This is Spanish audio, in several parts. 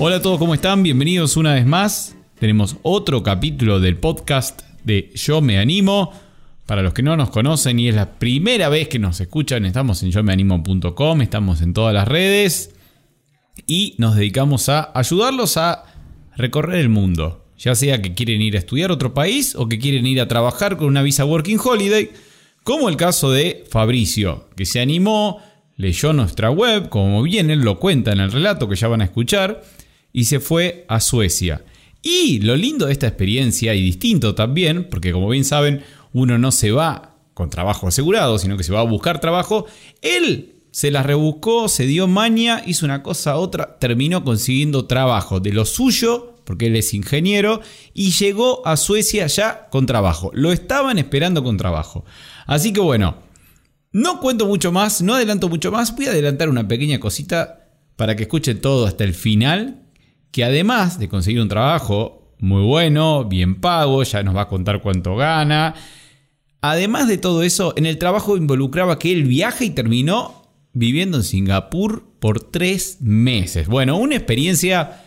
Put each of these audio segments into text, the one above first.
Hola a todos, ¿cómo están? Bienvenidos una vez más. Tenemos otro capítulo del podcast de Yo Me Animo. Para los que no nos conocen y es la primera vez que nos escuchan, estamos en yo yomeanimo.com, estamos en todas las redes y nos dedicamos a ayudarlos a recorrer el mundo. Ya sea que quieren ir a estudiar a otro país o que quieren ir a trabajar con una visa Working Holiday, como el caso de Fabricio, que se animó, leyó nuestra web, como bien él lo cuenta en el relato que ya van a escuchar, y se fue a Suecia. Y lo lindo de esta experiencia, y distinto también, porque como bien saben, uno no se va con trabajo asegurado, sino que se va a buscar trabajo, él se la rebuscó, se dio maña, hizo una cosa otra, terminó consiguiendo trabajo de lo suyo, porque él es ingeniero, y llegó a Suecia ya con trabajo. Lo estaban esperando con trabajo. Así que bueno, no cuento mucho más, no adelanto mucho más, voy a adelantar una pequeña cosita para que escuchen todo hasta el final, que además de conseguir un trabajo muy bueno, bien pago, ya nos va a contar cuánto gana, además de todo eso, en el trabajo involucraba que él viaja y terminó viviendo en Singapur por tres meses. Bueno, una experiencia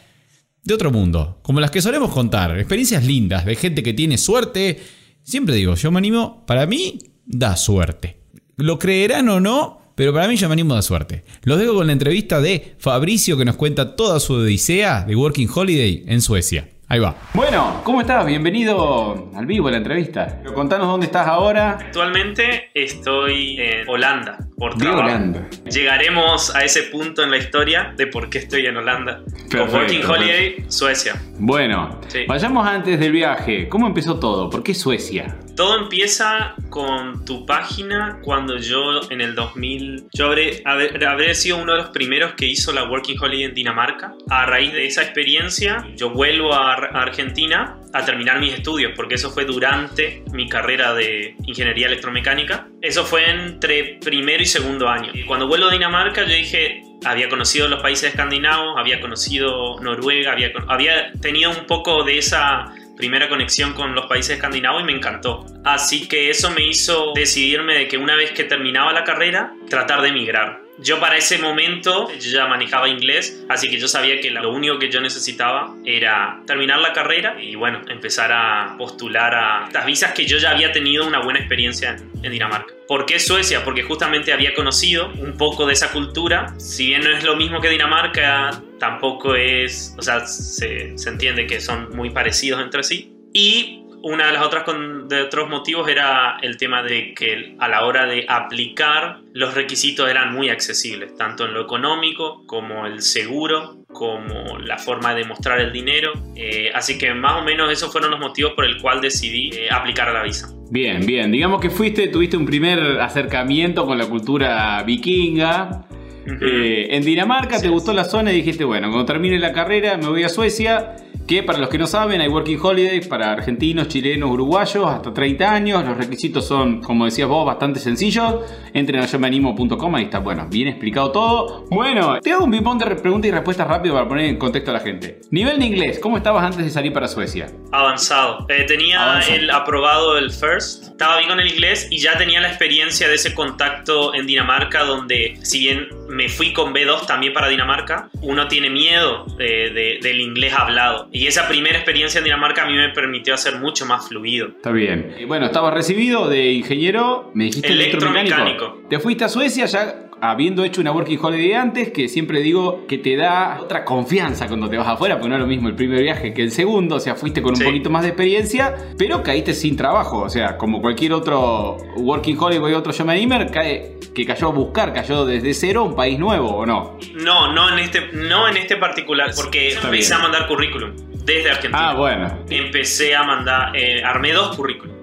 de otro mundo, como las que solemos contar, experiencias lindas de gente que tiene suerte. Siempre digo, yo me animo, para mí da suerte. Lo creerán o no, pero para mí animo de suerte. Los dejo con la entrevista de Fabricio que nos cuenta toda su odisea de Working Holiday en Suecia. Ahí va. Bueno, ¿cómo estás? Bienvenido al vivo a la entrevista. Contanos dónde estás ahora. Actualmente estoy en Holanda por trabajo. Holanda. Llegaremos a ese punto en la historia de por qué estoy en Holanda. Perfecto, Con Working Holiday, Suecia. Bueno, Sí. vayamos antes del viaje. ¿Cómo empezó todo? ¿Por qué Suecia? Todo empieza con tu página cuando yo en el 2000, yo habré, habré, sido uno de los primeros que hizo la Working Holiday en Dinamarca. A raíz de esa experiencia, yo vuelvo a a Argentina a terminar mis estudios, porque eso fue durante mi carrera de ingeniería electromecánica. Eso fue entre primero y segundo año. Cuando vuelvo a Dinamarca, yo dije, había conocido los países escandinavos, había conocido Noruega, había, había tenido un poco de esa primera conexión con los países escandinavos y me encantó. Así que eso me hizo decidirme de que una vez que terminaba la carrera, tratar de emigrar. Yo para ese momento yo ya manejaba inglés, así que yo sabía que lo único que yo necesitaba era terminar la carrera y bueno, empezar a postular a estas visas que yo ya había tenido una buena experiencia en, en Dinamarca. ¿Por qué Suecia? Porque justamente había conocido un poco de esa cultura. Si bien no es lo mismo que Dinamarca, tampoco es, o sea, se, se entiende que son muy parecidos entre sí. Y una de las otras con- de otros motivos era el tema de que a la hora de aplicar los requisitos eran muy accesibles, tanto en lo económico como el seguro, como la forma de mostrar el dinero. Eh, así que más o menos esos fueron los motivos por el cual decidí eh, aplicar la visa. Bien, bien. Digamos que fuiste, tuviste un primer acercamiento con la cultura vikinga. Eh, en Dinamarca te Sí. gustó la zona y dijiste, bueno, cuando termine la carrera me voy a Suecia, que para los que no saben hay Working Holidays para argentinos, chilenos, uruguayos, hasta 30 años. Los requisitos son, como decías vos, bastante sencillos. Entren a yomeanimo.com, ahí está, bueno, bien explicado todo. Bueno, te hago un ping-pong de re- preguntas y respuestas rápido para poner en contexto a la gente. Nivel de inglés, ¿cómo estabas antes de salir para Suecia? Avanzado. Eh, tenía Avanzado. el aprobado el first. Estaba bien con el inglés y ya tenía la experiencia de ese contacto en Dinamarca donde si bien me fui con B2 también para Dinamarca, uno tiene miedo de- del inglés hablado. Y esa primera experiencia en Dinamarca a mí me permitió hacer mucho más fluido. Está bien. Eh, Bueno, estabas recibido de ingeniero, me dijiste electromecánico. Electromecánico. Te fuiste a Suecia ya habiendo hecho una working holiday antes, que siempre digo que te da otra confianza cuando te vas afuera, porque no es lo mismo el primer viaje que el segundo, o sea, fuiste con un Sí. poquito más de experiencia, pero caíste sin trabajo, o sea, como cualquier otro working holiday o otro showmanimer, cae que cayó a buscar, cayó desde cero a un país nuevo, ¿o no? No, no en este, no en este particular, porque empecé a mandar currículum desde Argentina. Ah, bueno. Empecé a mandar, eh, armé dos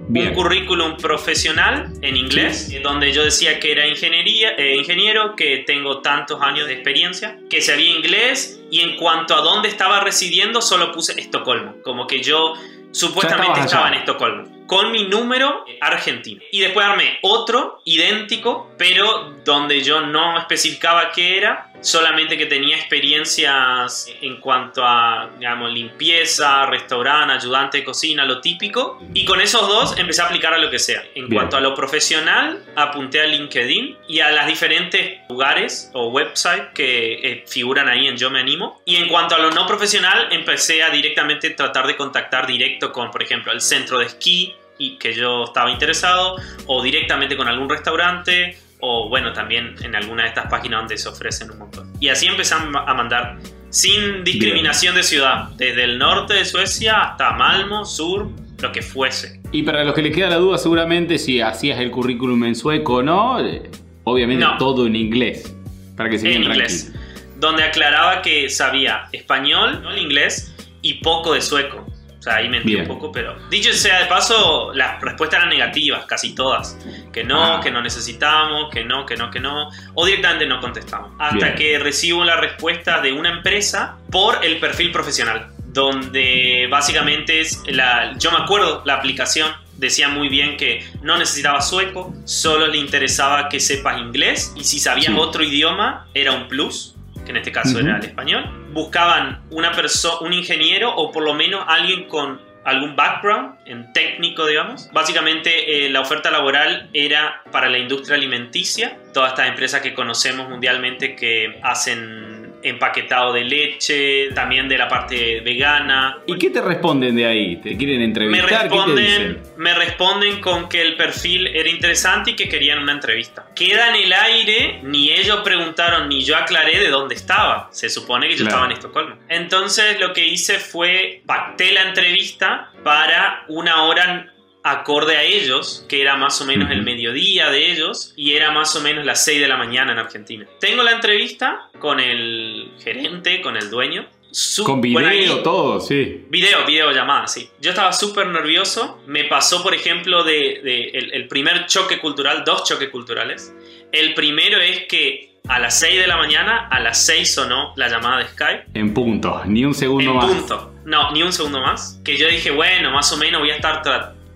currículum. un currículum profesional en inglés, donde yo decía que era ingeniería, eh, ingeniero, que tengo tantos años de experiencia, que sabía inglés y en cuanto a dónde estaba residiendo solo puse Estocolmo, como que yo supuestamente estaba en Estocolmo con mi número argentino. Y después armé otro idéntico, pero donde yo no especificaba qué era, solamente que tenía experiencias en cuanto a, digamos, limpieza, restaurante, ayudante de cocina, lo típico. Y con esos dos empecé a aplicar a lo que sea. En cuanto a lo profesional, apunté a LinkedIn y a las diferentes lugares o websites que eh, figuran ahí en Yo Me Animo. Y en cuanto a lo no profesional, empecé a directamente tratar de contactar directo con, por ejemplo, el centro de esquí y que yo estaba interesado, o directamente con algún restaurante, o bueno, también en alguna de estas páginas donde se ofrecen un montón. Y así empezamos a mandar sin discriminación de ciudad, desde el norte de Suecia hasta Malmo, sur, lo que fuese. Y para los que les queda la duda, seguramente si hacías el currículum en sueco o no, eh, obviamente todo en inglés, para que se En inglés, donde aclaraba que sabía español, no el inglés, y poco de sueco. O sea, ahí mentí un poco, pero dicho sea de paso, las respuestas eran negativas, casi todas. Que no, ah. que no necesitamos, que no, que no, que no. O directamente no contestamos. Hasta que recibo la respuesta de una empresa por el perfil profesional. Donde básicamente es la. Yo me acuerdo, la aplicación decía muy bien que no necesitaba sueco, solo le interesaba que sepas inglés y si sabías otro idioma era un plus que en este caso era el español, buscaban una persona, un ingeniero o por lo menos alguien con algún background en técnico, digamos. Básicamente eh, la oferta laboral era para la industria alimenticia, todas estas empresas que conocemos mundialmente que hacen empaquetado de leche, también de la parte vegana. ¿Y qué te responden de ahí? ¿Te quieren entrevistar? Me responden, me responden con que el perfil era interesante y que querían una entrevista. Queda en el aire, ni ellos preguntaron ni yo aclaré de dónde estaba. Se supone que yo estaba en Estocolmo. Entonces lo que hice fue pacté la entrevista para una hora acorde a ellos, que era más o menos el mediodía de ellos y era más o menos las 6 de la mañana en Argentina. Tengo la entrevista con el gerente, con el dueño. con video, todo, sí. Video, video llamada, sí. Yo estaba súper nervioso. Me pasó, por ejemplo, de, el, primer choque cultural, dos choques culturales. El primero es que a las 6 de la mañana, a las 6 sonó la llamada de Skype. En punto, ni un segundo más. En punto, no, ni un segundo más. Que yo dije, bueno, más o menos voy a estar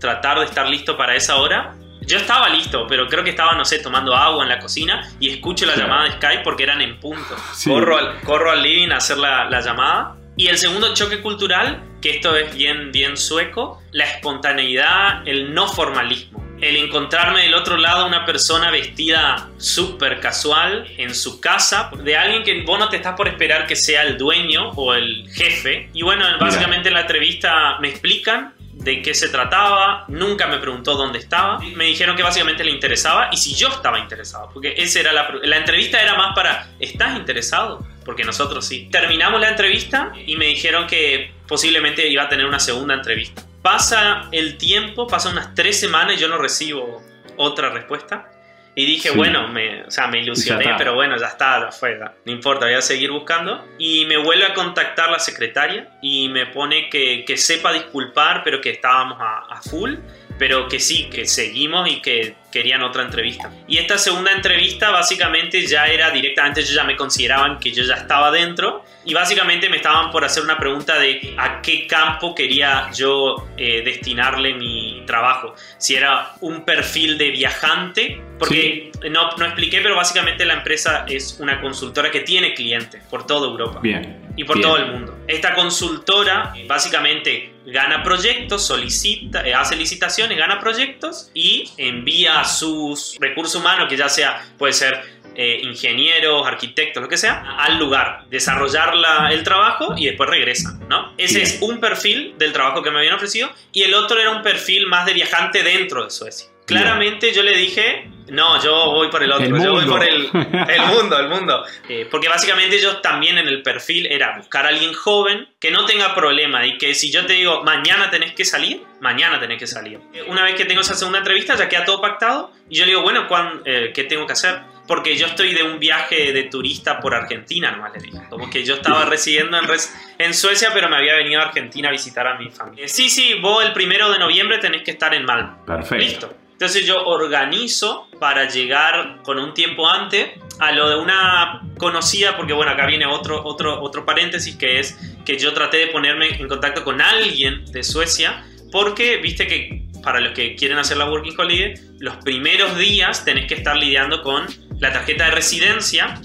tratar de estar listo para esa hora. Yo estaba listo, pero creo que estaba, no sé, tomando agua en la cocina y escucho la llamada de Skype porque eran en punto. Corro, al, corro al living a hacer la, la llamada. Y el segundo choque cultural, que esto es bien, bien sueco, la espontaneidad, el no formalismo. El encontrarme del otro lado una persona vestida súper casual en su casa, de alguien que vos no te estás por esperar que sea el dueño o el jefe. Y bueno, básicamente en la entrevista me explican de qué se trataba, nunca me preguntó dónde estaba, me dijeron que básicamente le interesaba y si yo estaba interesado, porque esa era la, la entrevista era más para, ¿estás interesado? Porque nosotros sí. Terminamos la entrevista y me dijeron que posiblemente iba a tener una segunda entrevista. Pasa el tiempo, pasa unas tres semanas y yo no recibo otra respuesta. Y dije, bueno, me, o sea, me ilusioné, pero bueno, ya está, ya fue, no importa, voy a seguir buscando. Y me vuelve a contactar la secretaria y me pone que, que sepa disculpar, pero que estábamos a, a full, pero que sí, que seguimos y que querían otra entrevista. Y esta segunda entrevista básicamente ya era directamente, ellos ya me consideraban que yo ya estaba dentro y básicamente me estaban por hacer una pregunta de a qué campo quería yo eh, destinarle mi trabajo. Si era un perfil de viajante, porque no, no expliqué, pero básicamente la empresa es una consultora que tiene clientes por toda Europa. Bien. Y por todo el mundo. Esta consultora básicamente gana proyectos, solicita, eh, hace licitaciones, gana proyectos y envía sus recursos humanos, que ya sea, puede ser eh, ingenieros, arquitectos, lo que sea, al lugar, desarrollar el trabajo y después regresan, ¿no? Ese es un perfil del trabajo que me habían ofrecido y el otro era un perfil más de viajante dentro de Suecia. Claramente yo le dije, no, yo voy por el otro, yo voy por el, mundo, el mundo. Eh, porque básicamente yo también en el perfil era buscar a alguien joven que no tenga problema y que si yo te digo, mañana tenés que salir, mañana tenés que salir. Una vez que tengo esa segunda entrevista ya queda todo pactado y yo le digo, bueno, eh, ¿qué tengo que hacer? porque yo estoy de un viaje de turista por Argentina, nomás le dije. Como que yo estaba residiendo en, en Suecia, pero me había venido a Argentina a visitar a mi familia. Sí, sí, vos el primero de noviembre tenés que estar en Malmo. Perfecto. Listo. Entonces yo organizo para llegar con un tiempo antes a lo de una conocida, porque bueno, acá viene otro, otro, otro paréntesis que es que yo traté de ponerme en contacto con alguien de Suecia, porque viste que para los que quieren hacer la Working Holiday, los primeros días tenés que estar lidiando con la tarjeta de residencia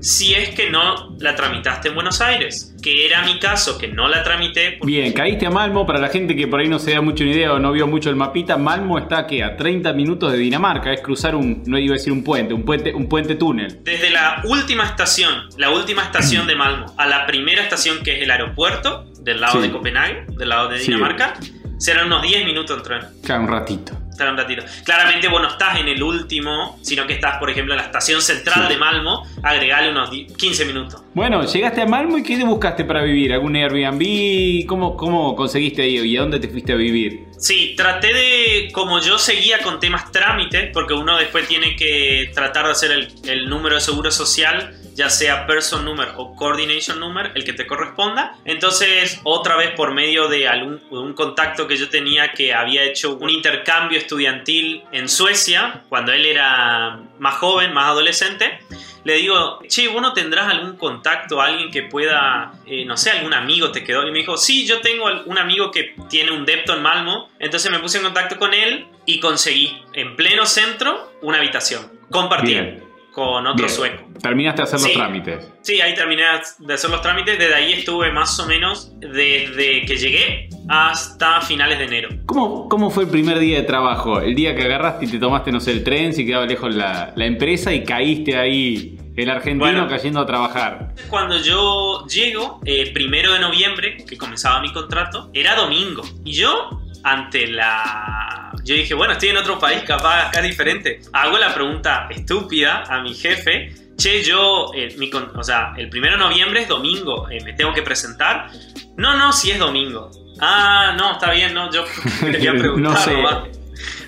si es que no la tramitaste en Buenos Aires, que era mi caso, que no la tramité. Bien, caíste a Malmo, para la gente que por ahí no se da mucho ni idea o no vio mucho el mapita, Malmo está que a 30 minutos de Dinamarca, es cruzar un, no iba a decir un puente, un puente, un puente túnel. Desde la última estación, la última estación de Malmo, a la primera estación que es el aeropuerto, del lado de Copenhague, del lado de Dinamarca, serán unos 10 minutos en tren. Claro, un ratito. Un ratito. Claramente vos no estás en el último, sino que estás, por ejemplo, en la estación central de Malmo, agregale unos 15 minutos. Bueno, llegaste a Malmo y ¿qué te buscaste para vivir? ¿Algún Airbnb? ¿Cómo, cómo conseguiste ahí y a dónde te fuiste a vivir? Sí, traté de, como yo seguía con temas trámites, porque uno después tiene que tratar de hacer el, el número de seguro social ya sea person number o coordination number, el que te corresponda. Entonces, otra vez por medio de algún, un contacto que yo tenía que había hecho un intercambio estudiantil en Suecia, cuando él era más joven, más adolescente, le digo, che, ¿vos no tendrás algún contacto, alguien que pueda, eh, no sé, algún amigo te quedó? Y me dijo, sí, yo tengo un amigo que tiene un depto en Malmo. Entonces me puse en contacto con él y conseguí en pleno centro una habitación. Compartí con otro sueco. Terminaste de hacer los trámites. Sí, ahí terminé de hacer los trámites. Desde ahí estuve más o menos desde que llegué hasta finales de enero. ¿Cómo, cómo fue el primer día de trabajo? El día que agarraste y te tomaste, no sé, el tren, si quedaba lejos la, la empresa y caíste ahí el argentino cayendo a trabajar. Cuando yo llego, eh, primero de noviembre, que comenzaba mi contrato, era domingo. Y yo, ante la yo dije, bueno, estoy en otro país, capaz acá es diferente. Hago la pregunta estúpida a mi jefe, che, yo, eh, o sea, el primero de noviembre es domingo, eh, me tengo que presentar. No, no, si es domingo. Ah, no, está bien, no, yo quería preguntar. no sé.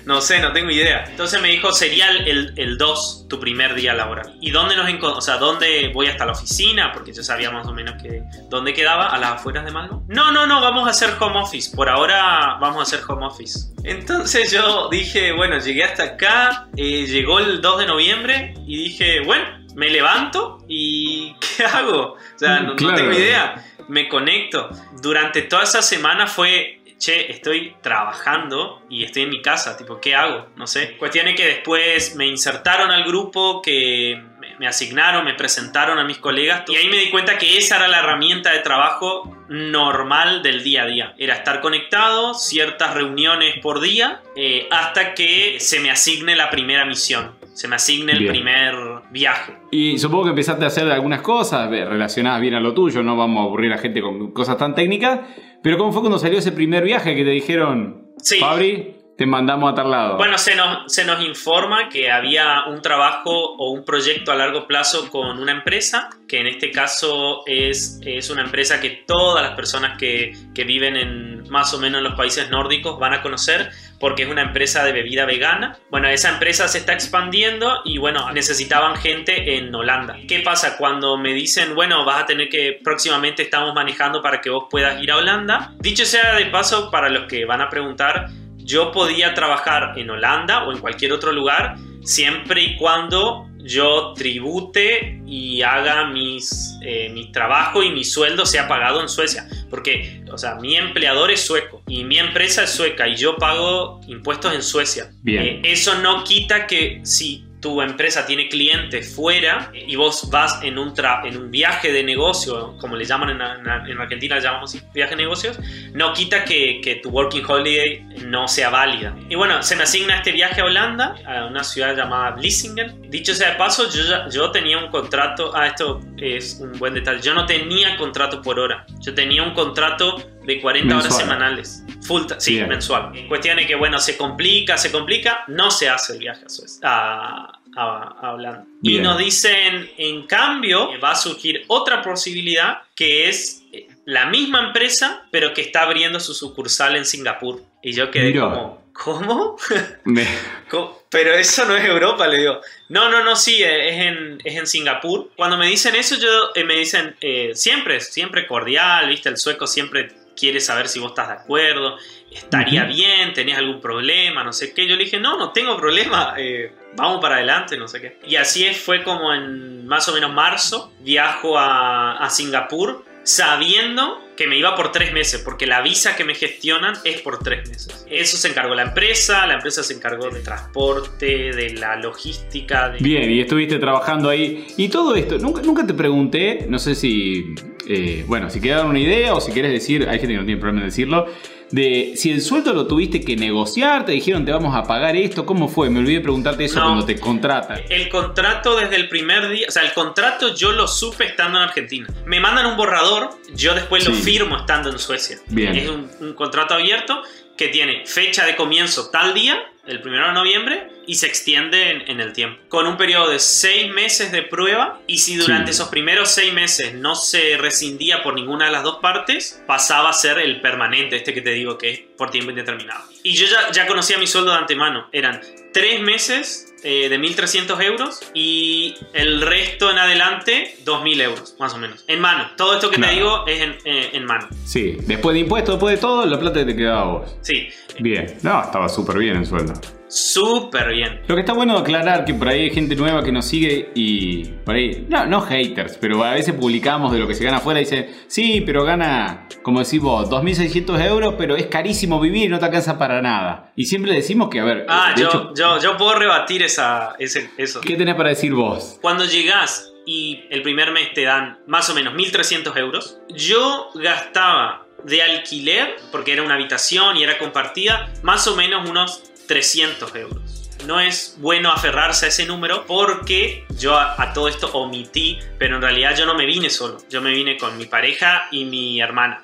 No sé, no tengo idea. Entonces me dijo, sería el, 2 tu primer día laboral. ¿Y dónde nos O sea, ¿dónde voy hasta la oficina? Porque yo sabía más o menos que dónde quedaba, a las afueras de Malmo. No, no, no, vamos a hacer home office. Por ahora vamos a hacer home office. Entonces yo dije, bueno, llegué hasta acá, eh, llegó el 2 de noviembre y dije, bueno, me levanto y ¿qué hago? O sea, no, no tengo idea. Me conecto. Durante toda esa semana fue che, estoy trabajando y estoy en mi casa, tipo, ¿qué hago? No sé. Cuestión es que después me insertaron al grupo, que me asignaron, me presentaron a mis colegas y ahí me di cuenta que esa era la herramienta de trabajo normal del día a día. Era estar conectado, ciertas reuniones por día, eh, hasta que se me asigne la primera misión, se me asigne el primer viaje. Y supongo que empezaste a hacer algunas cosas relacionadas bien a lo tuyo, no vamos a aburrir a gente con cosas tan técnicas, pero ¿cómo fue cuando salió ese primer viaje que te dijeron, sí. Fabri, te mandamos a tal lado? Bueno, se nos, se nos informa que había un trabajo o un proyecto a largo plazo con una empresa, que en este caso es, es una empresa que todas las personas que, que viven en más o menos en los países nórdicos van a conocer porque es una empresa de bebida vegana. Bueno, esa empresa se está expandiendo y bueno, necesitaban gente en Holanda. ¿Qué pasa cuando me dicen, bueno, vas a tener que próximamente estamos manejando para que vos puedas ir a Holanda? Dicho sea de paso, para los que van a preguntar, yo podía trabajar en Holanda o en cualquier otro lugar siempre y cuando yo tribute y haga mis, eh, mi trabajo y mi sueldo sea pagado en Suecia. Porque, o sea, mi empleador es sueco y mi empresa es sueca y yo pago impuestos en Suecia. Bien. Eh, eso no quita que si tu empresa tiene clientes fuera y vos vas en un, en un viaje de negocio, como le llaman en, en, Argentina, llamamos viaje de negocios, no quita que, que, tu working holiday no sea válida. Y bueno, se me asigna este viaje a Holanda, a una ciudad llamada Vlissingen. Dicho sea de paso, yo, yo tenía un contrato, ah, esto es un buen detalle, yo no tenía contrato por hora, yo tenía un contrato de 40 horas semanales. Full sí, mensual. Cuestión es que, bueno, se complica, se complica, no se hace el viaje a Suecia. A, a, Y nos dicen, en cambio, va a surgir otra posibilidad que es eh, la misma empresa, pero que está abriendo su sucursal en Singapur. Y yo quedé como, ¿cómo? pero eso no es Europa, le digo. No, no, no, sí, es en, es en Singapur. Cuando me dicen eso, yo eh, me dicen eh, siempre, siempre cordial, ¿viste? El sueco siempre quiere saber si vos estás de acuerdo, estaría bien, tenés algún problema, no sé qué. Yo le dije, no, no tengo problema, eh, vamos para adelante, no sé qué. Y así fue como en más o menos marzo, viajo a, a Singapur sabiendo que me iba por tres meses, porque la visa que me gestionan es por tres meses. Eso se encargó la empresa, la empresa se encargó de transporte, de la logística. Bien, y estuviste trabajando ahí. Y todo esto, nunca, nunca te pregunté, no sé si, eh, bueno, si queda una idea o si quieres decir, hay gente que no tiene problema en decirlo, de si el sueldo lo tuviste que negociar, te dijeron te vamos a pagar esto, ¿cómo fue? Me olvidé preguntarte eso cuando te contratan. El contrato desde el primer día, o sea, el contrato yo lo supe estando en Argentina. Me mandan un borrador, yo después lo firmo estando en Suecia. Bien. Es un contrato abierto que tiene fecha de comienzo tal día el 1 de noviembre y se extiende en, el tiempo. Con un periodo de seis meses de prueba y si durante esos primeros seis meses no se rescindía por ninguna de las dos partes, pasaba a ser el permanente, este que te digo que es por tiempo indeterminado. Y yo ya, ya conocía mi sueldo de antemano. Eran tres meses eh, de 1.300 euros y el resto en adelante 2.000 euros, más o menos. En mano. Todo esto que te digo es en, eh, en, mano. Sí, después de impuestos, después de todo, la plata te quedaba a vos. Sí. Bien. No, estaba súper bien el sueldo súper bien. Lo que está bueno aclarar que por ahí hay gente nueva que nos sigue y por ahí, no, no haters, pero a veces publicamos de lo que se gana afuera y dicen, sí, pero gana, como decís vos, 2.600 euros, pero es carísimo vivir y no te alcanza para nada. Y siempre decimos que, a ver... Ah, yo, yo, yo, puedo rebatir esa, ese, eso. ¿Qué tenés para decir vos? Cuando llegás y el primer mes te dan más o menos 1.300 euros, yo gastaba de alquiler, porque era una habitación y era compartida, más o menos unos 300 euros. No es bueno aferrarse a ese número porque yo a, todo esto omití, pero en realidad yo no me vine solo, yo me vine con mi pareja y mi hermana.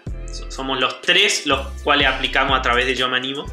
Somos los tres los cuales aplicamos a través de Yo Me Animo,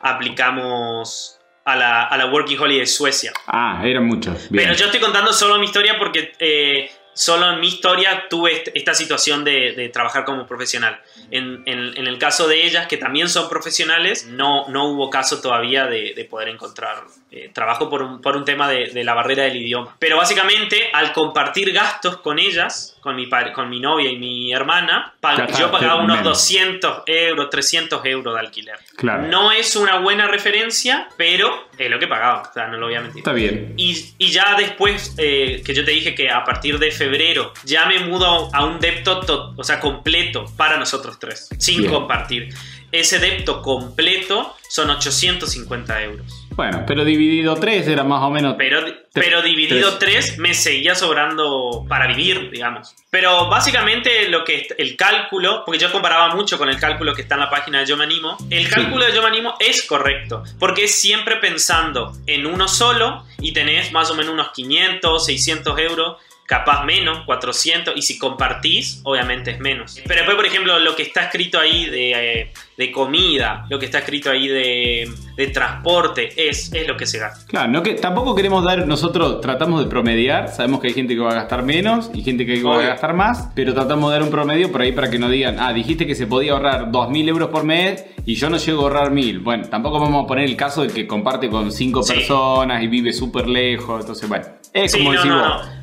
aplicamos a la, a la Working Holiday de Suecia. Ah, eran muchos. Pero yo estoy contando solo mi historia porque eh, solo en mi historia tuve esta situación de, trabajar como profesional. En, el caso de ellas, que también son profesionales, no, no hubo caso todavía de, poder encontrar eh, trabajo por un, por un tema de, la barrera del idioma. Pero básicamente, al compartir gastos con ellas, con mi, con mi novia y mi hermana, yo pagaba unos 200 euros, 300 euros de alquiler. No es una buena referencia, pero es lo que pagaba, o sea, no lo voy a mentir. Está bien. Y, y ya después, eh, que yo te dije que a partir de febrero, ya me mudo a un depto, o sea, completo para nosotros tres, sin compartir. Ese depto completo son 850 euros. Bueno, pero dividido 3 era más o menos. Pero, pero dividido 3 me seguía sobrando para vivir, digamos. Pero básicamente lo que el cálculo, porque yo comparaba mucho con el cálculo que está en la página de Yo Me Animo, el cálculo de Yo Me Animo es correcto, porque es siempre pensando en uno solo y tenés más o menos unos 500, 600 euros capaz menos, 400, y si compartís, obviamente es menos. Pero después, por ejemplo, lo que está escrito ahí de, eh, de comida, lo que está escrito ahí de, de, transporte, es, es lo que se gasta. Claro, no que, tampoco queremos dar, nosotros tratamos de promediar, sabemos que hay gente que va a gastar menos y gente que va a gastar más, pero tratamos de dar un promedio por ahí para que no digan, ah, dijiste que se podía ahorrar 2.000 euros por mes y yo no llego a ahorrar 1.000. Bueno, tampoco vamos a poner el caso de que comparte con 5 personas y vive súper lejos, entonces bueno. Es como decir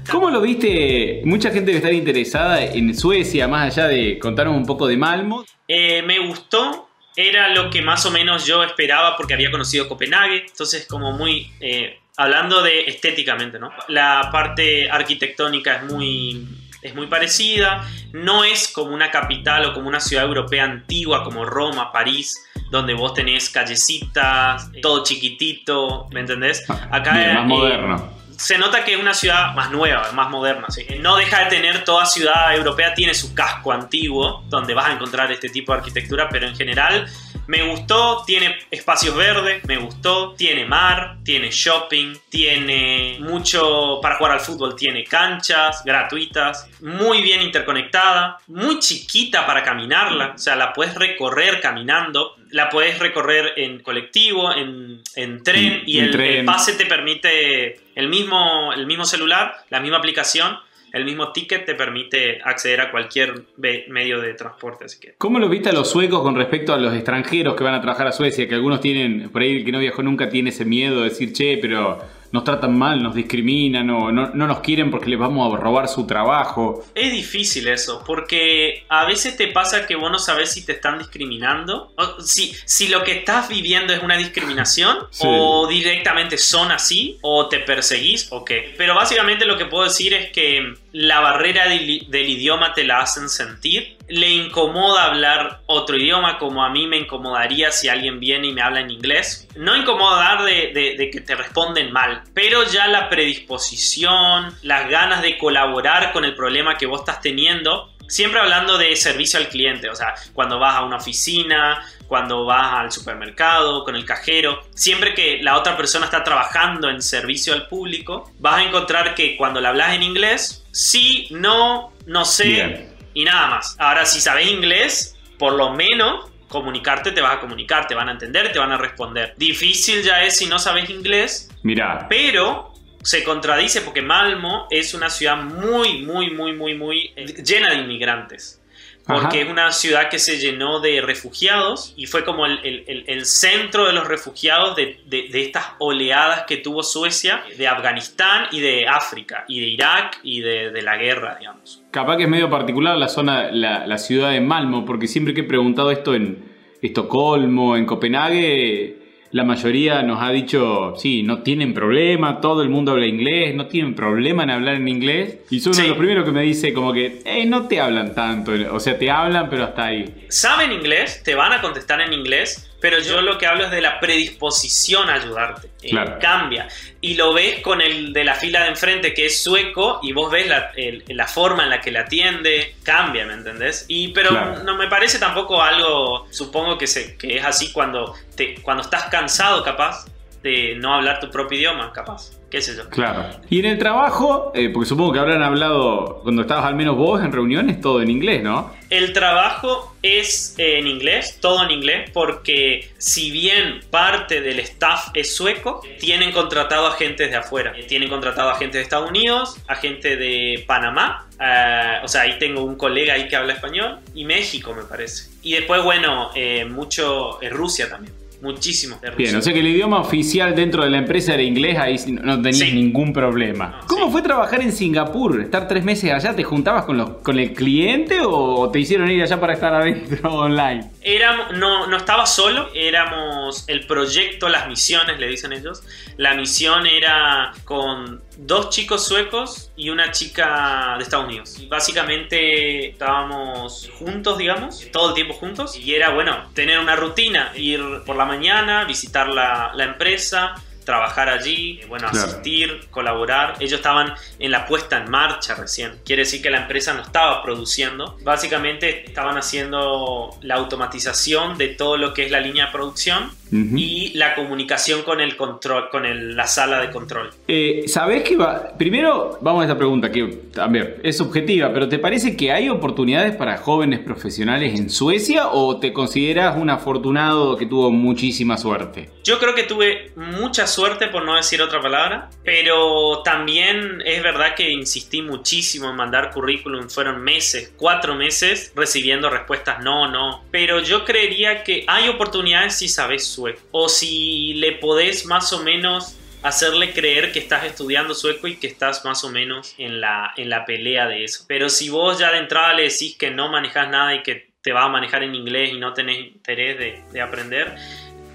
¿Cómo lo viste? Mucha gente que está interesada en Suecia, más allá de contarnos un poco de Malmo. Eh, me gustó, era lo que más o menos yo esperaba porque había conocido Copenhague, entonces como muy... Eh, hablando de estéticamente, ¿no? La parte arquitectónica es muy, es muy parecida, no es como una capital o como una ciudad europea antigua como Roma, París, donde vos tenés callecitas, todo chiquitito, ¿me entendés? Acá más moderno se nota que es una ciudad más nueva, más moderna. No deja de tener, toda ciudad europea tiene su casco antiguo, donde vas a encontrar este tipo de arquitectura, pero en general me gustó, tiene espacios verdes, me gustó, tiene mar, tiene shopping, tiene mucho para jugar al fútbol, tiene canchas gratuitas, muy bien interconectada, muy chiquita para caminarla, o sea, la puedes recorrer caminando, la puedes recorrer en colectivo, en, tren y el, el, pase te permite el mismo, el mismo celular, la misma aplicación el mismo ticket te permite acceder a cualquier medio de transporte. Así que. ¿Cómo lo viste a los suecos con respecto a los extranjeros que van a trabajar a Suecia? Que algunos tienen, por ahí el que no viajó nunca tiene ese miedo de decir, che, pero nos tratan mal, nos discriminan o no, nos quieren porque les vamos a robar su trabajo. Es difícil eso, porque a veces te pasa que vos no sabes si te están discriminando, o si, si lo que estás viviendo es una discriminación, o directamente son así, o te perseguís, o qué. Pero básicamente lo que puedo decir es que la barrera del, idioma te la hacen sentir le incomoda hablar otro idioma como a mí me incomodaría si alguien viene y me habla en inglés. No incomodar de, que te responden mal, pero ya la predisposición, las ganas de colaborar con el problema que vos estás teniendo, siempre hablando de servicio al cliente, o sea, cuando vas a una oficina, cuando vas al supermercado, con el cajero, siempre que la otra persona está trabajando en servicio al público, vas a encontrar que cuando le hablas en inglés, sí, no, no sé y nada más. Ahora, si sabes inglés, por lo menos comunicarte te vas a comunicar, te van a entender, te van a responder. Difícil ya es si no sabes inglés. Mira. Pero se contradice porque Malmo es una ciudad muy, muy, muy, muy, muy eh, llena de inmigrantes porque es una ciudad que se llenó de refugiados y fue como el, centro de los refugiados de, estas oleadas que tuvo Suecia de Afganistán y de África y de Irak y de, la guerra, digamos. Capaz que es medio particular la zona, la, la ciudad de Malmo, porque siempre que he preguntado esto en Estocolmo, en Copenhague, la mayoría nos ha dicho, sí, no tienen problema, todo el mundo habla inglés, no tienen problema en hablar en inglés. Y son uno de los primeros que me dice como que, eh, no te hablan tanto, o sea, te hablan, pero hasta ahí. Saben inglés, te van a contestar en inglés, pero yo lo que hablo es de la predisposición a ayudarte. Eh, cambia. Y lo ves con el de la fila de enfrente que es sueco y vos ves la, la forma en la que le atiende, cambia, ¿me entendés? Y, pero no me parece tampoco algo, supongo que, se, que es así cuando, te, cuando estás cansado capaz de no hablar tu propio idioma, capaz. ¿Qué sé yo? Claro. Y en el trabajo, eh, porque supongo que habrán hablado cuando estabas al menos vos en reuniones, todo en inglés, ¿no? El trabajo es en inglés, todo en inglés, porque si bien parte del staff es sueco, tienen contratado agentes de afuera. Tienen contratado agentes de Estados Unidos, agente de Panamá, eh, o sea, ahí tengo un colega ahí que habla español, y México me parece. Y después, bueno, eh, mucho Rusia también. Muchísimo. Bien, o sea que el idioma oficial dentro de la empresa era inglés, ahí no tenías ningún problema. ¿Cómo fue trabajar en Singapur? ¿Estar tres meses allá? ¿Te juntabas con, los, con el cliente o te hicieron ir allá para estar adentro online? Éramos, no, no estaba solo, éramos el proyecto, las misiones, le dicen ellos. La misión era con dos chicos suecos y una chica de Estados Unidos. Y básicamente estábamos juntos, digamos, todo el tiempo juntos. Y era, bueno, tener una rutina, ir por la mañana, visitar la, la empresa, trabajar allí, bueno, asistir, colaborar. Ellos estaban en la puesta en marcha recién. Quiere decir que la empresa no estaba produciendo. Básicamente estaban haciendo la automatización de todo lo que es la línea de producción y la comunicación con el control, con la sala de control. Eh, ¿Sabés que va? Primero, vamos a esta pregunta que también es subjetiva, pero ¿te parece que hay oportunidades para jóvenes profesionales en Suecia o te consideras un afortunado que tuvo muchísima suerte? Yo creo que tuve mucha suerte, por no decir otra palabra, pero también es verdad que insistí muchísimo en mandar currículum. Fueron meses, cuatro meses, recibiendo respuestas no, no. Pero yo creería que hay oportunidades si sabes sueco. O si le podés más o menos hacerle creer que estás estudiando sueco y que estás más o menos en la, en la pelea de eso. Pero si vos ya de entrada le decís que no manejas nada y que te va a manejar en inglés y no tenés interés de, de aprender,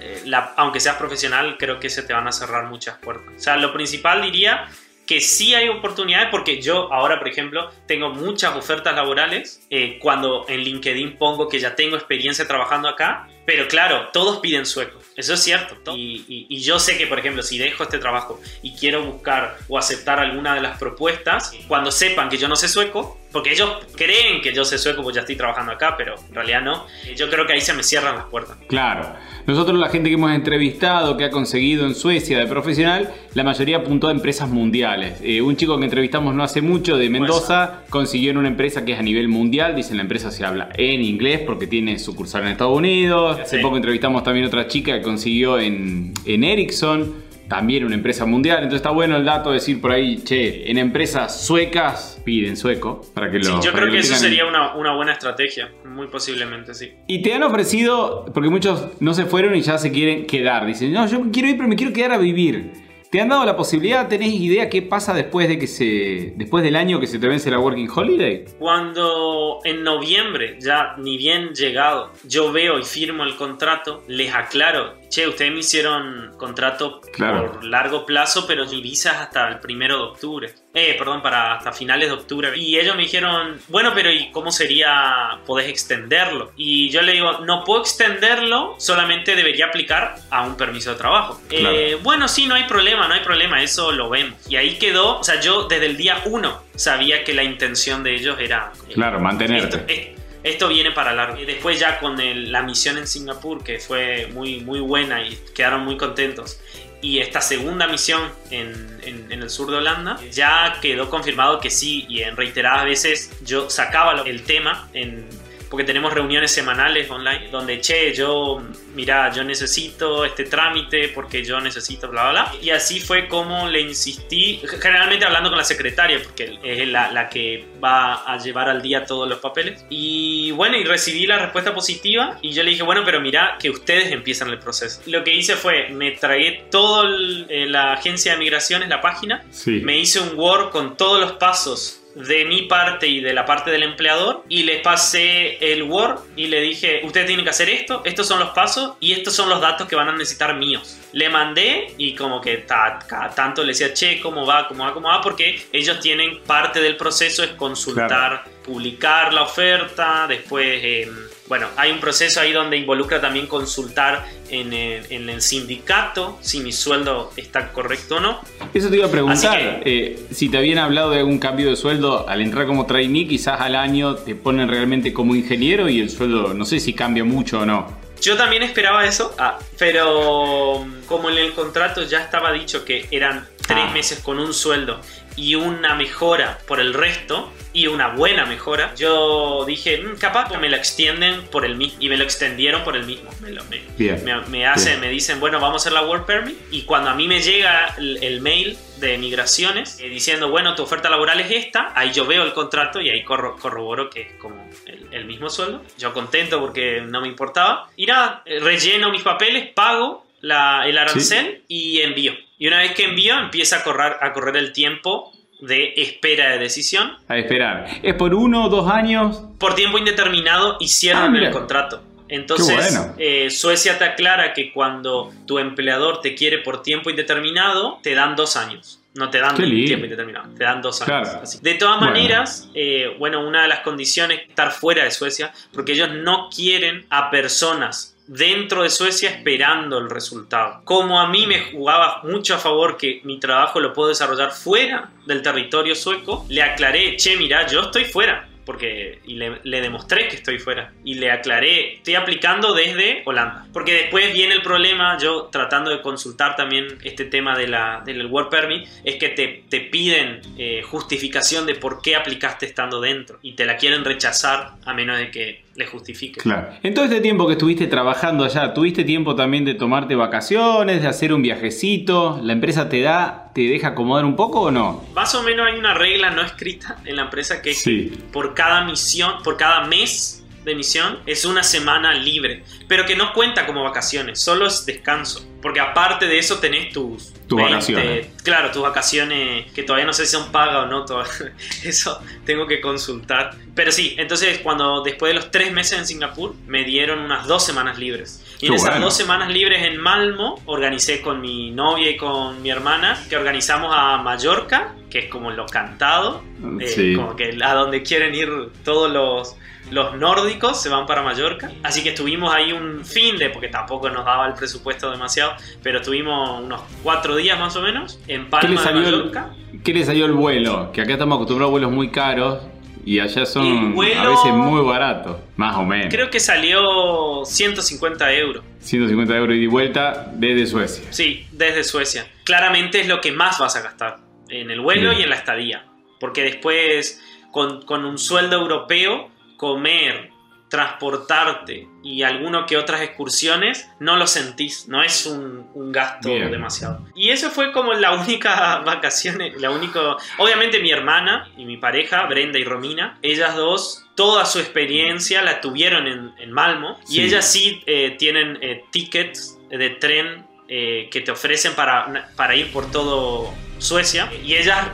eh, aunque seas profesional, creo que se te van a cerrar muchas puertas. O sea, lo principal diría que sí hay oportunidades porque yo ahora, por ejemplo, tengo muchas ofertas laborales. Eh, cuando en LinkedIn pongo que ya tengo experiencia trabajando acá, pero claro, todos piden sueco. Eso es cierto. Y, y, yo sé que, por ejemplo, si dejo este trabajo y quiero buscar o aceptar alguna de las propuestas, cuando sepan que yo no sé sueco, porque ellos creen que yo sé sueco porque ya estoy trabajando acá, pero en realidad no. Yo creo que ahí se me cierran las puertas. Claro. Nosotros la gente que hemos entrevistado, que ha conseguido en Suecia de profesional, la mayoría apuntó a empresas mundiales. Eh, un chico que entrevistamos no hace mucho de Mendoza consiguió en una empresa que es a nivel mundial. Dicen la empresa se habla en inglés porque tiene sucursal en Estados Unidos. Hace poco entrevistamos también otra chica que consiguió en, en Ericsson también una empresa mundial. Entonces está bueno el dato de decir por ahí, che, en empresas suecas piden sueco para que lo Sí, yo creo que eso tengan. sería una, una buena estrategia, muy posiblemente, sí. Y te han ofrecido, porque muchos no se fueron y ya se quieren quedar. Dicen, no, yo quiero ir, pero me quiero quedar a vivir. ¿Te han dado la posibilidad? ¿Tenés idea qué pasa después de que se. después del año que se te vence la Working Holiday? Cuando en noviembre, ya ni bien llegado, yo veo y firmo el contrato, les aclaro, che, ustedes me hicieron contrato Claro. por largo plazo, pero mi visa es hasta el primero de octubre. Eh, perdón, para hasta finales de octubre. Y ellos me dijeron, bueno, pero ¿y cómo sería? ¿Podés extenderlo? Y yo le digo, no puedo extenderlo, solamente debería aplicar a un permiso de trabajo. Claro. Eh, bueno, sí, no hay problema, no hay problema, eso lo vemos. Y ahí quedó, o sea, yo desde el día uno sabía que la intención de ellos era... eh, Claro, mantenerte. esto, eh, esto viene para largo. Y después ya con la misión en Singapur, que fue muy, muy buena y quedaron muy contentos. Y esta segunda misión en, en- el sur de Holanda, ya quedó confirmado que sí, y en reiteradas veces yo sacaba el tema en... Porque tenemos reuniones semanales online donde, che, yo, mira, yo necesito este trámite porque yo necesito bla, bla, bla. Y así fue como le insistí, generalmente hablando con la secretaria, porque es la, la que va a llevar al día todos los papeles. Y bueno, y recibí la respuesta positiva y yo le dije, bueno, pero mira que ustedes empiezan el proceso. Lo que hice fue, me tragué toda la agencia de migraciones, la página, Sí. me hice un Word con todos los pasos de mi parte y de la parte del empleador y les pasé el Word y le dije, ustedes tienen que hacer esto, estos son los pasos y estos son los datos que van a necesitar míos. Le mandé y como que ta- cada tanto le decía, che, ¿cómo va? ¿Cómo va? ¿Cómo va? Porque ellos tienen parte del proceso es consultar, Claro. publicar la oferta, después... eh, bueno, hay un proceso ahí donde involucra también consultar en el, en el sindicato si mi sueldo está correcto o no. Eso te iba a preguntar. Eh, si te habían hablado de algún cambio de sueldo al entrar como trainee, quizás al año te ponen realmente como ingeniero y el sueldo no sé si cambia mucho o no. Yo también esperaba eso, ah, pero mm, como en el contrato ya estaba dicho que eran tres Ah. meses con un sueldo y una mejora por el resto y una buena mejora, yo dije, "Mm, capaz que me lo extienden por el mismo y me lo extendieron por el mismo. Me, lo- me- Bien. me, me hacen, Bien. me dicen, bueno, vamos a hacer la work permit y cuando a mí me llega el, el mail de migraciones eh, diciendo, bueno, tu oferta laboral es esta, ahí yo veo el contrato y ahí corro- corroboro que es como el, el mismo sueldo. Yo contento porque no me importaba. Y nada, eh, relleno mis papeles, pago la- el arancel y envío. Y una vez que envío, empieza a correr, a correr el tiempo de espera de decisión. A esperar. ¿Es por uno o dos años? Por tiempo indeterminado y Ah, cierran mira. el contrato. Entonces, bueno. eh, Suecia te aclara que cuando tu empleador te quiere por tiempo indeterminado, te dan dos años. No te dan tiempo indeterminado, te dan dos años. Claro. Así. De todas Bueno. maneras, eh, bueno, una de las condiciones es estar fuera de Suecia, porque ellos no quieren a personas dentro de Suecia esperando el resultado. Como a mí me jugaba mucho a favor que mi trabajo lo puedo desarrollar fuera del territorio sueco, le aclaré, che, mira, yo estoy fuera. Porque, y le, le demostré que estoy fuera. Y le aclaré, estoy aplicando desde Holanda. Porque después viene el problema, yo tratando de consultar también este tema de la, del Work Permit, es que te, te piden eh, justificación de por qué aplicaste estando dentro. Y te la quieren rechazar a menos de que le justifique. Claro. En todo este tiempo que estuviste trabajando allá, ¿tuviste tiempo también de tomarte vacaciones, de hacer un viajecito? ¿La empresa te da, te deja acomodar un poco o no? Más o menos hay una regla no escrita en la empresa que es Sí. por cada misión, por cada mes de misión, es una semana libre. Pero que no cuenta como vacaciones, solo es descanso. Porque aparte de eso tenés tus... Tus vacaciones. Claro, tus vacaciones que todavía no sé si son pagas o no. todavía- Eso tengo que consultar. Pero sí, entonces cuando después de los tres meses en Singapur, me dieron unas dos semanas libres. Y en esas bueno. dos semanas libres en Malmo, organicé con mi novia y con mi hermana, que organizamos a Mallorca, que es como lo cantado, eh, como que a donde quieren ir todos los, los nórdicos se van para Mallorca. Así que estuvimos ahí un fin de, porque tampoco nos daba el presupuesto demasiado, pero estuvimos unos cuatro días más o menos en ¿Qué Palma de Mallorca. el, ¿Qué le salió el vuelo? Que acá estamos acostumbrados a vuelos muy caros y allá son vuelo- a veces muy baratos, más o menos. Creo que salió 150 euros. 150 euros y de vuelta desde Suecia. Sí, desde Suecia. Claramente es lo que más vas a gastar en el vuelo y en la estadía. Porque después, con, con un sueldo europeo, comer transportarte y alguno que otras excursiones, no lo sentís, no es un, un gasto Bien. demasiado. Y eso fue como la única vacaciones, la única... Obviamente mi hermana y mi pareja, Brenda y Romina, ellas dos, toda su experiencia la tuvieron en, en Malmo Sí. y ellas sí eh, tienen eh, tickets de tren eh, que te ofrecen para, para ir por todo Suecia y ellas,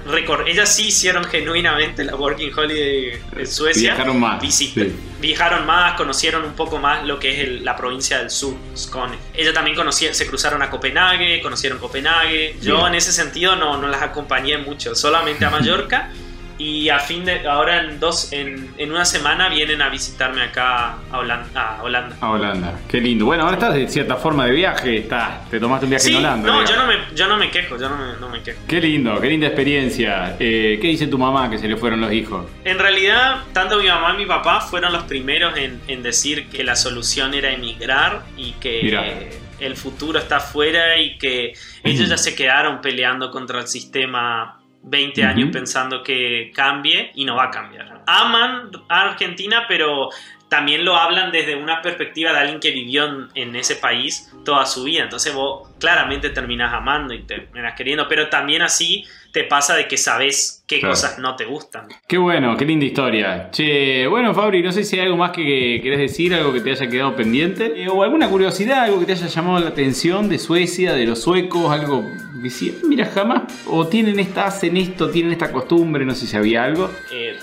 ellas sí hicieron genuinamente la Working Holiday de Suecia. Viajaron más, Visit- sí. Viajaron más, conocieron un poco más lo que es el- la provincia del sur, Skåne. Ella también conocía, se cruzaron a Copenhague, conocieron Copenhague. Yo Bien. en ese sentido no, no las acompañé mucho, solamente a Mallorca. Y a fin de ahora en dos en, en una semana vienen a visitarme acá a Holanda. A Holanda. A Holanda. Qué lindo. Bueno, ahora estás de cierta forma de viaje. Estás, te tomaste un viaje Sí, en Holanda. no, digamos. yo no, me, yo no me quejo, yo no me, no me quejo. Qué lindo, qué linda experiencia. Eh, ¿Qué dice tu mamá que se le fueron los hijos? En realidad, tanto mi mamá y mi papá fueron los primeros en, en decir que la solución era emigrar y que eh, el futuro está afuera y que ellos ya se quedaron peleando contra el sistema 20 Ujú. años pensando que cambie y no va a cambiar. Aman a Argentina, pero también lo hablan desde una perspectiva de alguien que vivió en, en ese país toda su vida. Entonces vos claramente terminás amando y terminás queriendo, pero también así te pasa de que sabes qué Claro. cosas no te gustan. Qué bueno, qué linda historia. Che, bueno, Fabri, no sé si hay algo más que querés decir, algo que te haya quedado pendiente, eh, o alguna curiosidad, algo que te haya llamado la atención de Suecia, de los suecos, algo que sí, mira, jamás, o tienen esta, hacen esto, tienen esta costumbre, no sé si había algo. Eh,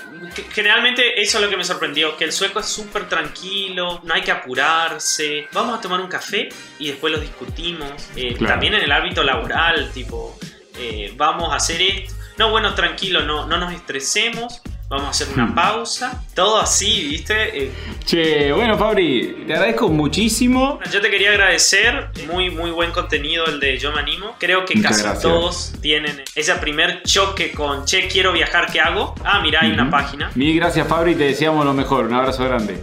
generalmente eso es lo que me sorprendió, que el sueco es súper tranquilo, no hay que apurarse, vamos a tomar un café y después lo discutimos. Eh, Claro. También en el ámbito laboral, tipo, eh, vamos a hacer esto. No, bueno, tranquilo, no, no nos estresemos, vamos a hacer una Hmm. pausa. Todo así, ¿viste? Eh, Che, bueno, Fabri, te agradezco muchísimo. yo te quería agradecer, muy muy buen contenido el de Yo Me Animo. Creo que Muchas casi gracias. todos tienen ese primer choque con, che, quiero viajar, ¿qué hago? Ah, mira, hay una página. Mil gracias, Fabri, te deseamos lo mejor. Un abrazo grande.